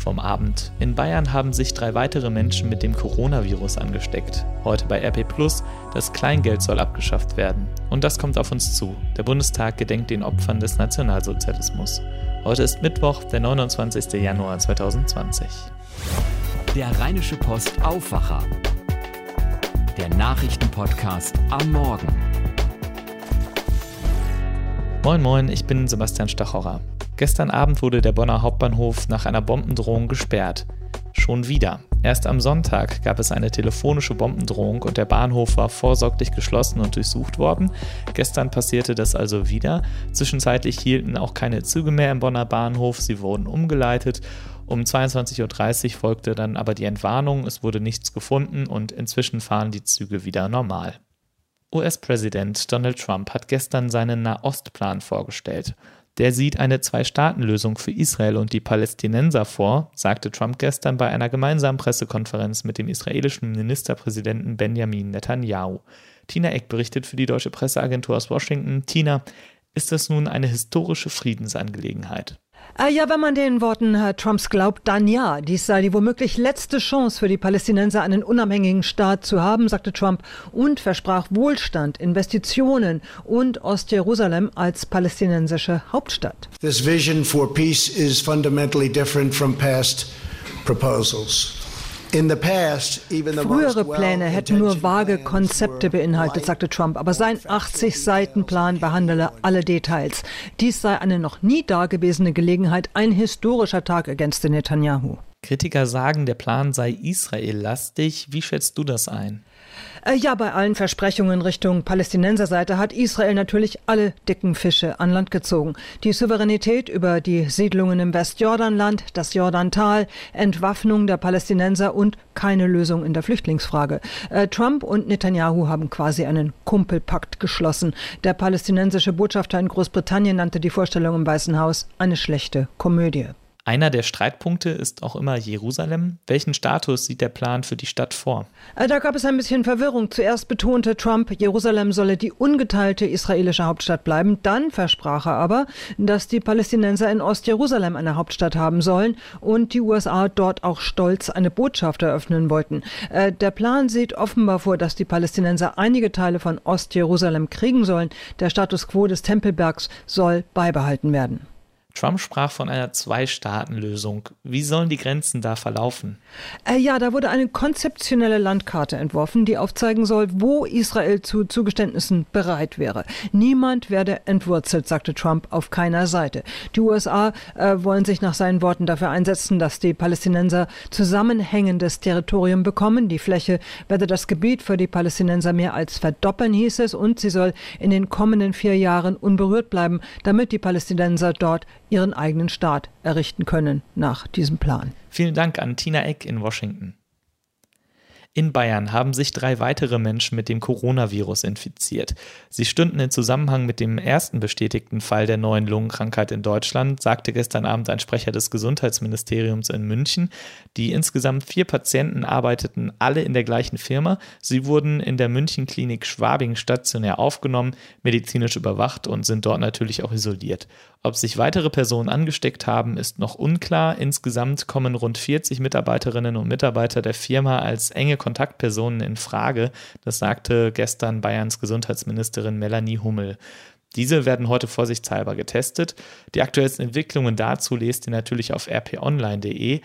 vom Abend. In Bayern haben sich drei weitere Menschen mit dem Coronavirus angesteckt. Heute bei RP Plus, das Kleingeld soll abgeschafft werden. Und das kommt auf uns zu. Der Bundestag gedenkt den Opfern des Nationalsozialismus. Heute ist Mittwoch, der 29. Januar 2020. Der Rheinische Post Aufwacher. Der Nachrichtenpodcast am Morgen. Moin Moin, ich bin Sebastian Stachorer. Gestern Abend wurde der Bonner Hauptbahnhof nach einer Bombendrohung gesperrt. Schon wieder. Erst am Sonntag gab es eine telefonische Bombendrohung und der Bahnhof war vorsorglich geschlossen und durchsucht worden. Gestern passierte das also wieder. Zwischenzeitlich hielten auch keine Züge mehr im Bonner Bahnhof, sie wurden umgeleitet. Um 22.30 Uhr folgte dann aber die Entwarnung, es wurde nichts gefunden und inzwischen fahren die Züge wieder normal. US-Präsident Donald Trump hat gestern seinen Nahostplan vorgestellt. Der sieht eine Zwei-Staaten-Lösung für Israel und die Palästinenser vor, sagte Trump gestern bei einer gemeinsamen Pressekonferenz mit dem israelischen Ministerpräsidenten Benjamin Netanyahu. Tina Eck berichtet für die deutsche Presseagentur aus Washington. Tina, ist das nun eine historische Friedensangelegenheit? Äh, ja, wenn man den Worten Herr Trumps glaubt, dann ja. Dies sei die womöglich letzte Chance für die Palästinenser, einen unabhängigen Staat zu haben, sagte Trump und versprach Wohlstand, Investitionen und Ostjerusalem als palästinensische Hauptstadt. This vision for peace is fundamentally different from past proposals. Frühere Pläne hätten nur vage Konzepte beinhaltet, sagte Trump, aber sein 80-Seiten-Plan behandele alle Details. Dies sei eine noch nie dagewesene Gelegenheit, ein historischer Tag, ergänzte Netanyahu. Kritiker sagen, der Plan sei Israel-lastig. Wie schätzt du das ein? Äh, ja, bei allen Versprechungen Richtung Palästinenserseite hat Israel natürlich alle dicken Fische an Land gezogen. Die Souveränität über die Siedlungen im Westjordanland, das Jordantal, Entwaffnung der Palästinenser und keine Lösung in der Flüchtlingsfrage. Äh, Trump und Netanyahu haben quasi einen Kumpelpakt geschlossen. Der palästinensische Botschafter in Großbritannien nannte die Vorstellung im Weißen Haus eine schlechte Komödie. Einer der Streitpunkte ist auch immer Jerusalem. Welchen Status sieht der Plan für die Stadt vor? Äh, da gab es ein bisschen Verwirrung. Zuerst betonte Trump, Jerusalem solle die ungeteilte israelische Hauptstadt bleiben. Dann versprach er aber, dass die Palästinenser in Ostjerusalem eine Hauptstadt haben sollen und die USA dort auch stolz eine Botschaft eröffnen wollten. Äh, der Plan sieht offenbar vor, dass die Palästinenser einige Teile von Ostjerusalem kriegen sollen. Der Status quo des Tempelbergs soll beibehalten werden. Trump sprach von einer Zwei-Staaten-Lösung. Wie sollen die Grenzen da verlaufen? Äh, ja, da wurde eine konzeptionelle Landkarte entworfen, die aufzeigen soll, wo Israel zu Zugeständnissen bereit wäre. Niemand werde entwurzelt, sagte Trump auf keiner Seite. Die USA äh, wollen sich nach seinen Worten dafür einsetzen, dass die Palästinenser zusammenhängendes Territorium bekommen. Die Fläche werde das Gebiet für die Palästinenser mehr als verdoppeln, hieß es, und sie soll in den kommenden vier Jahren unberührt bleiben, damit die Palästinenser dort ihren eigenen Staat errichten können nach diesem Plan. Vielen Dank an Tina Eck in Washington. In Bayern haben sich drei weitere Menschen mit dem Coronavirus infiziert. Sie stünden in Zusammenhang mit dem ersten bestätigten Fall der neuen Lungenkrankheit in Deutschland, sagte gestern Abend ein Sprecher des Gesundheitsministeriums in München. Die insgesamt vier Patienten arbeiteten alle in der gleichen Firma. Sie wurden in der Münchenklinik Schwabing stationär aufgenommen, medizinisch überwacht und sind dort natürlich auch isoliert. Ob sich weitere Personen angesteckt haben, ist noch unklar. Insgesamt kommen rund 40 Mitarbeiterinnen und Mitarbeiter der Firma als enge Kontaktpersonen in Frage. Das sagte gestern Bayerns Gesundheitsministerin Melanie Hummel. Diese werden heute vorsichtshalber getestet. Die aktuellsten Entwicklungen dazu lest ihr natürlich auf rponline.de.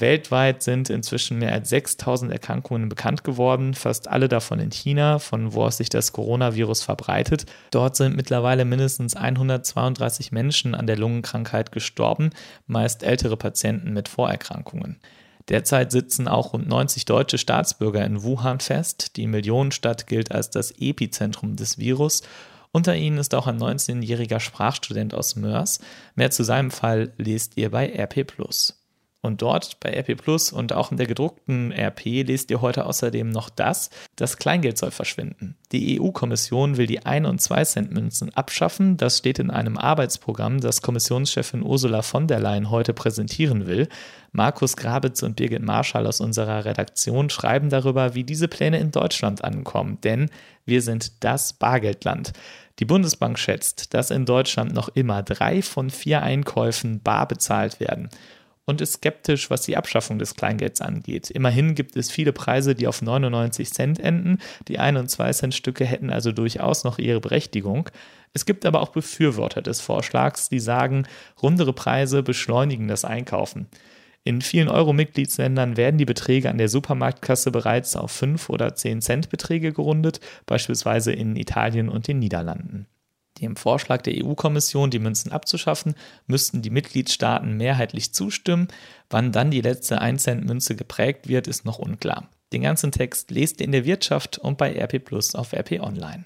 Weltweit sind inzwischen mehr als 6000 Erkrankungen bekannt geworden, fast alle davon in China, von wo aus sich das Coronavirus verbreitet. Dort sind mittlerweile mindestens 132 Menschen an der Lungenkrankheit gestorben, meist ältere Patienten mit Vorerkrankungen. Derzeit sitzen auch rund 90 deutsche Staatsbürger in Wuhan fest. Die Millionenstadt gilt als das Epizentrum des Virus. Unter ihnen ist auch ein 19-jähriger Sprachstudent aus Mörs. Mehr zu seinem Fall lest ihr bei RP. Und dort bei RP Plus und auch in der gedruckten RP lest ihr heute außerdem noch das, das Kleingeld soll verschwinden. Die EU-Kommission will die 1- und 2-Cent-Münzen abschaffen. Das steht in einem Arbeitsprogramm, das Kommissionschefin Ursula von der Leyen heute präsentieren will. Markus Grabitz und Birgit Marschall aus unserer Redaktion schreiben darüber, wie diese Pläne in Deutschland ankommen. Denn wir sind das Bargeldland. Die Bundesbank schätzt, dass in Deutschland noch immer drei von vier Einkäufen bar bezahlt werden. Und ist skeptisch, was die Abschaffung des Kleingelds angeht. Immerhin gibt es viele Preise, die auf 99 Cent enden. Die 1 und 2 Cent Stücke hätten also durchaus noch ihre Berechtigung. Es gibt aber auch Befürworter des Vorschlags, die sagen, rundere Preise beschleunigen das Einkaufen. In vielen Euro-Mitgliedsländern werden die Beträge an der Supermarktkasse bereits auf 5 oder 10 Cent Beträge gerundet, beispielsweise in Italien und den Niederlanden. Dem Vorschlag der EU-Kommission, die Münzen abzuschaffen, müssten die Mitgliedstaaten mehrheitlich zustimmen. Wann dann die letzte 1-Cent-Münze geprägt wird, ist noch unklar. Den ganzen Text lest ihr in der Wirtschaft und bei RP Plus auf RP Online.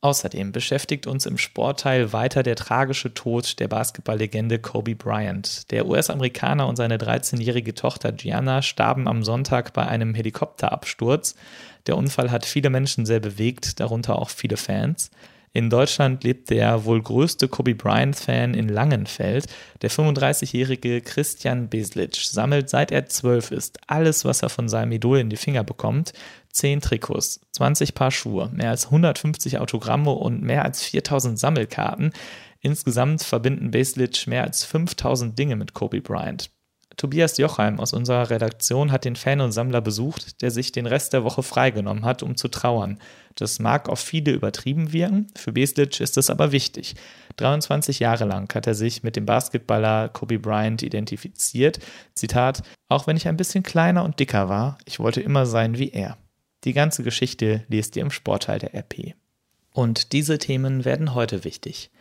Außerdem beschäftigt uns im Sportteil weiter der tragische Tod der Basketballlegende Kobe Bryant. Der US-Amerikaner und seine 13-jährige Tochter Gianna starben am Sonntag bei einem Helikopterabsturz. Der Unfall hat viele Menschen sehr bewegt, darunter auch viele Fans. In Deutschland lebt der wohl größte Kobe Bryant-Fan in Langenfeld. Der 35-jährige Christian Beslic sammelt seit er zwölf ist alles, was er von seinem Idol in die Finger bekommt. 10 Trikots, 20 Paar Schuhe, mehr als 150 Autogramme und mehr als 4000 Sammelkarten. Insgesamt verbinden Beslic mehr als 5000 Dinge mit Kobe Bryant. Tobias Jochheim aus unserer Redaktion hat den Fan und Sammler besucht, der sich den Rest der Woche freigenommen hat, um zu trauern. Das mag auf viele übertrieben wirken, für Beslic ist es aber wichtig. 23 Jahre lang hat er sich mit dem Basketballer Kobe Bryant identifiziert. Zitat: Auch wenn ich ein bisschen kleiner und dicker war, ich wollte immer sein wie er. Die ganze Geschichte lest ihr im Sportteil der RP. Und diese Themen werden heute wichtig.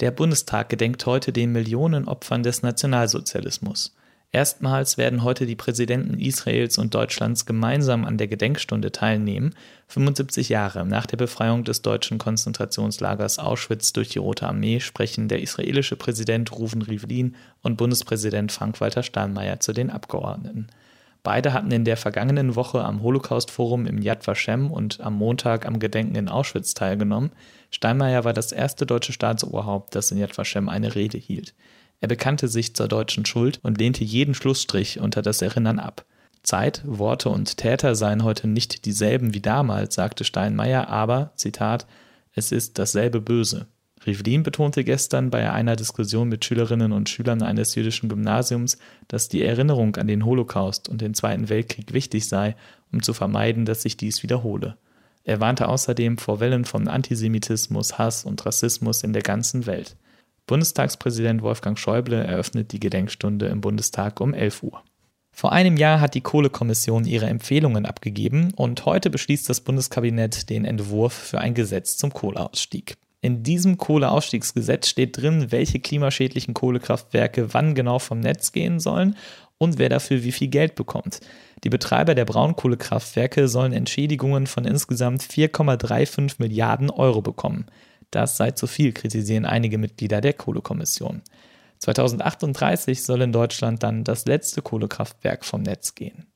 Der Bundestag gedenkt heute den Millionen Opfern des Nationalsozialismus. Erstmals werden heute die Präsidenten Israels und Deutschlands gemeinsam an der Gedenkstunde teilnehmen, 75 Jahre nach der Befreiung des deutschen Konzentrationslagers Auschwitz durch die Rote Armee sprechen der israelische Präsident Ruven Rivlin und Bundespräsident Frank-Walter Steinmeier zu den Abgeordneten. Beide hatten in der vergangenen Woche am Holocaust-Forum im Yad Vashem und am Montag am Gedenken in Auschwitz teilgenommen. Steinmeier war das erste deutsche Staatsoberhaupt, das in Yad Vashem eine Rede hielt. Er bekannte sich zur deutschen Schuld und lehnte jeden Schlussstrich unter das Erinnern ab. Zeit, Worte und Täter seien heute nicht dieselben wie damals, sagte Steinmeier, aber, Zitat, es ist dasselbe Böse. Rivlin betonte gestern bei einer Diskussion mit Schülerinnen und Schülern eines jüdischen Gymnasiums, dass die Erinnerung an den Holocaust und den Zweiten Weltkrieg wichtig sei, um zu vermeiden, dass sich dies wiederhole. Er warnte außerdem vor Wellen von Antisemitismus, Hass und Rassismus in der ganzen Welt. Bundestagspräsident Wolfgang Schäuble eröffnet die Gedenkstunde im Bundestag um 11 Uhr. Vor einem Jahr hat die Kohlekommission ihre Empfehlungen abgegeben und heute beschließt das Bundeskabinett den Entwurf für ein Gesetz zum Kohleausstieg. In diesem Kohleausstiegsgesetz steht drin, welche klimaschädlichen Kohlekraftwerke wann genau vom Netz gehen sollen und wer dafür wie viel Geld bekommt. Die Betreiber der Braunkohlekraftwerke sollen Entschädigungen von insgesamt 4,35 Milliarden Euro bekommen. Das sei zu viel, kritisieren einige Mitglieder der Kohlekommission. 2038 soll in Deutschland dann das letzte Kohlekraftwerk vom Netz gehen.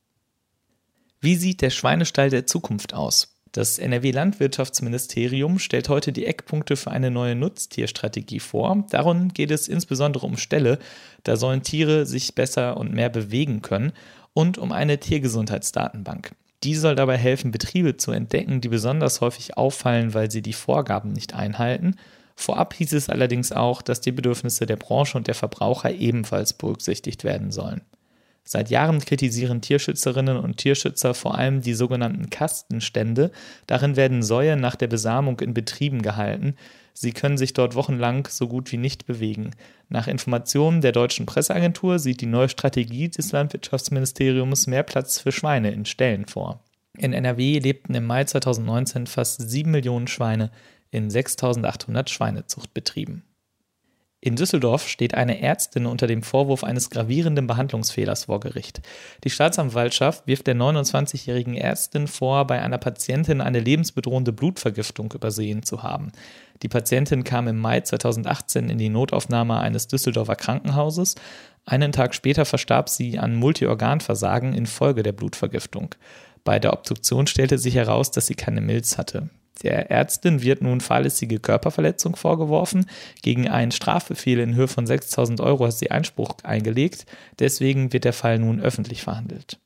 Wie sieht der Schweinestall der Zukunft aus? Das NRW-Landwirtschaftsministerium stellt heute die Eckpunkte für eine neue Nutztierstrategie vor. Darum geht es insbesondere um Ställe. Da sollen Tiere sich besser und mehr bewegen können und um eine Tiergesundheitsdatenbank. Die soll dabei helfen, Betriebe zu entdecken, die besonders häufig auffallen, weil sie die Vorgaben nicht einhalten. Vorab hieß es allerdings auch, dass die Bedürfnisse der Branche und der Verbraucher ebenfalls berücksichtigt werden sollen. Seit Jahren kritisieren Tierschützerinnen und Tierschützer vor allem die sogenannten Kastenstände. Darin werden Säue nach der Besamung in Betrieben gehalten. Sie können sich dort wochenlang so gut wie nicht bewegen. Nach Informationen der deutschen Presseagentur sieht die neue Strategie des Landwirtschaftsministeriums mehr Platz für Schweine in Ställen vor. In NRW lebten im Mai 2019 fast 7 Millionen Schweine in 6800 Schweinezuchtbetrieben. In Düsseldorf steht eine Ärztin unter dem Vorwurf eines gravierenden Behandlungsfehlers vor Gericht. Die Staatsanwaltschaft wirft der 29-jährigen Ärztin vor, bei einer Patientin eine lebensbedrohende Blutvergiftung übersehen zu haben. Die Patientin kam im Mai 2018 in die Notaufnahme eines Düsseldorfer Krankenhauses. Einen Tag später verstarb sie an Multiorganversagen infolge der Blutvergiftung. Bei der Obduktion stellte sich heraus, dass sie keine Milz hatte. Der Ärztin wird nun fahrlässige Körperverletzung vorgeworfen. Gegen einen Strafbefehl in Höhe von 6000 Euro hat sie Einspruch eingelegt. Deswegen wird der Fall nun öffentlich verhandelt.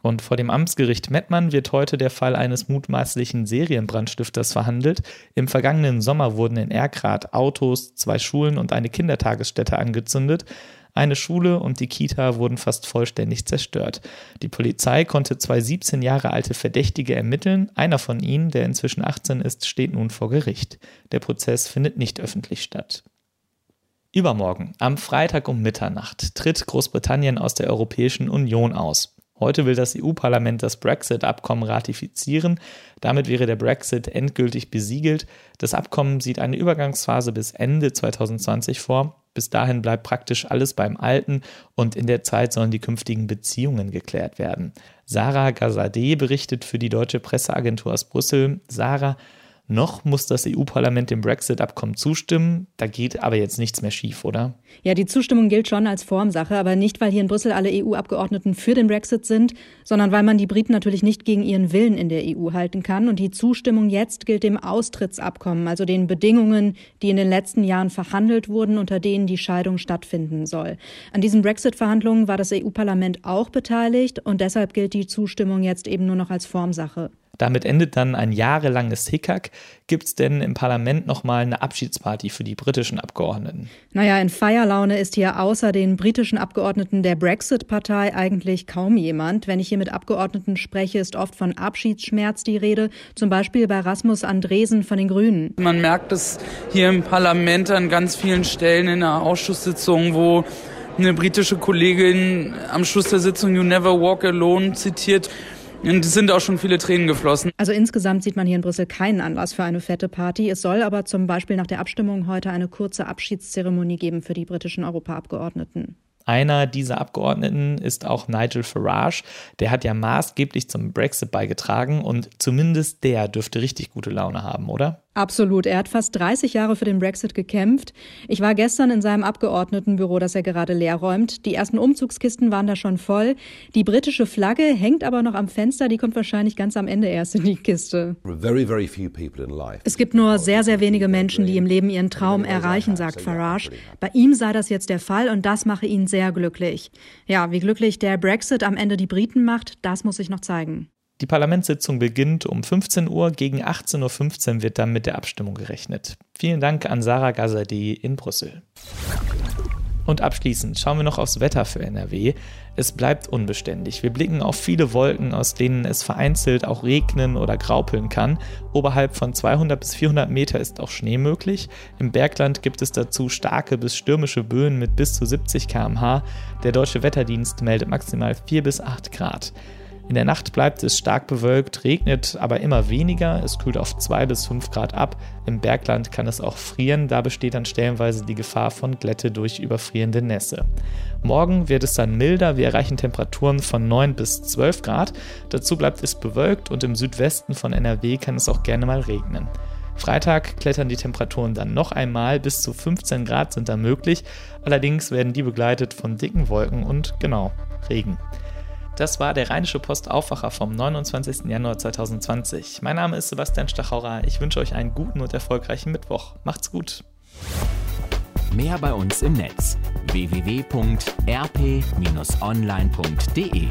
Und vor dem Amtsgericht Mettmann wird heute der Fall eines mutmaßlichen Serienbrandstifters verhandelt. Im vergangenen Sommer wurden in Erkrath Autos, zwei Schulen und eine Kindertagesstätte angezündet. Eine Schule und die Kita wurden fast vollständig zerstört. Die Polizei konnte zwei 17 Jahre alte Verdächtige ermitteln. Einer von ihnen, der inzwischen 18 ist, steht nun vor Gericht. Der Prozess findet nicht öffentlich statt. Übermorgen, am Freitag um Mitternacht, tritt Großbritannien aus der Europäischen Union aus. Heute will das EU-Parlament das Brexit-Abkommen ratifizieren. Damit wäre der Brexit endgültig besiegelt. Das Abkommen sieht eine Übergangsphase bis Ende 2020 vor. Bis dahin bleibt praktisch alles beim Alten und in der Zeit sollen die künftigen Beziehungen geklärt werden. Sarah Gazadeh berichtet für die deutsche Presseagentur aus Brüssel. Sarah, noch muss das EU-Parlament dem Brexit-Abkommen zustimmen. Da geht aber jetzt nichts mehr schief, oder? Ja, die Zustimmung gilt schon als Formsache, aber nicht, weil hier in Brüssel alle EU-Abgeordneten für den Brexit sind, sondern weil man die Briten natürlich nicht gegen ihren Willen in der EU halten kann. Und die Zustimmung jetzt gilt dem Austrittsabkommen, also den Bedingungen, die in den letzten Jahren verhandelt wurden, unter denen die Scheidung stattfinden soll. An diesen Brexit-Verhandlungen war das EU-Parlament auch beteiligt und deshalb gilt die Zustimmung jetzt eben nur noch als Formsache. Damit endet dann ein jahrelanges Hickhack. Gibt es denn im Parlament nochmal eine Abschiedsparty für die britischen Abgeordneten? Naja, in Feierlaune ist hier außer den britischen Abgeordneten der Brexit-Partei eigentlich kaum jemand. Wenn ich hier mit Abgeordneten spreche, ist oft von Abschiedsschmerz die Rede. Zum Beispiel bei Rasmus Andresen von den Grünen. Man merkt es hier im Parlament an ganz vielen Stellen in der Ausschusssitzung, wo eine britische Kollegin am Schluss der Sitzung You Never Walk Alone zitiert. Und es sind auch schon viele Tränen geflossen. Also insgesamt sieht man hier in Brüssel keinen Anlass für eine fette Party. Es soll aber zum Beispiel nach der Abstimmung heute eine kurze Abschiedszeremonie geben für die britischen Europaabgeordneten. Einer dieser Abgeordneten ist auch Nigel Farage. Der hat ja maßgeblich zum Brexit beigetragen und zumindest der dürfte richtig gute Laune haben, oder? Absolut. Er hat fast 30 Jahre für den Brexit gekämpft. Ich war gestern in seinem Abgeordnetenbüro, das er gerade leer räumt. Die ersten Umzugskisten waren da schon voll. Die britische Flagge hängt aber noch am Fenster. Die kommt wahrscheinlich ganz am Ende erst in die Kiste. Es gibt nur sehr, sehr wenige Menschen, die im Leben ihren Traum erreichen, sagt Farage. Bei ihm sei das jetzt der Fall und das mache ihn sehr glücklich. Ja, wie glücklich der Brexit am Ende die Briten macht, das muss ich noch zeigen. Die Parlamentssitzung beginnt um 15 Uhr, gegen 18.15 Uhr wird dann mit der Abstimmung gerechnet. Vielen Dank an Sarah Gazadi in Brüssel. Und abschließend schauen wir noch aufs Wetter für NRW. Es bleibt unbeständig. Wir blicken auf viele Wolken, aus denen es vereinzelt auch regnen oder graupeln kann. Oberhalb von 200 bis 400 Meter ist auch Schnee möglich. Im Bergland gibt es dazu starke bis stürmische Böen mit bis zu 70 km/h. Der Deutsche Wetterdienst meldet maximal 4 bis 8 Grad. In der Nacht bleibt es stark bewölkt, regnet aber immer weniger, es kühlt auf 2 bis 5 Grad ab. Im Bergland kann es auch frieren, da besteht dann stellenweise die Gefahr von Glätte durch überfrierende Nässe. Morgen wird es dann milder, wir erreichen Temperaturen von 9 bis 12 Grad. Dazu bleibt es bewölkt und im Südwesten von NRW kann es auch gerne mal regnen. Freitag klettern die Temperaturen dann noch einmal, bis zu 15 Grad sind da möglich, allerdings werden die begleitet von dicken Wolken und genau, Regen. Das war der Rheinische Post Aufwacher vom 29. Januar 2020. Mein Name ist Sebastian Stachauer. Ich wünsche euch einen guten und erfolgreichen Mittwoch. Macht's gut. Mehr bei uns im Netz www.rp-online.de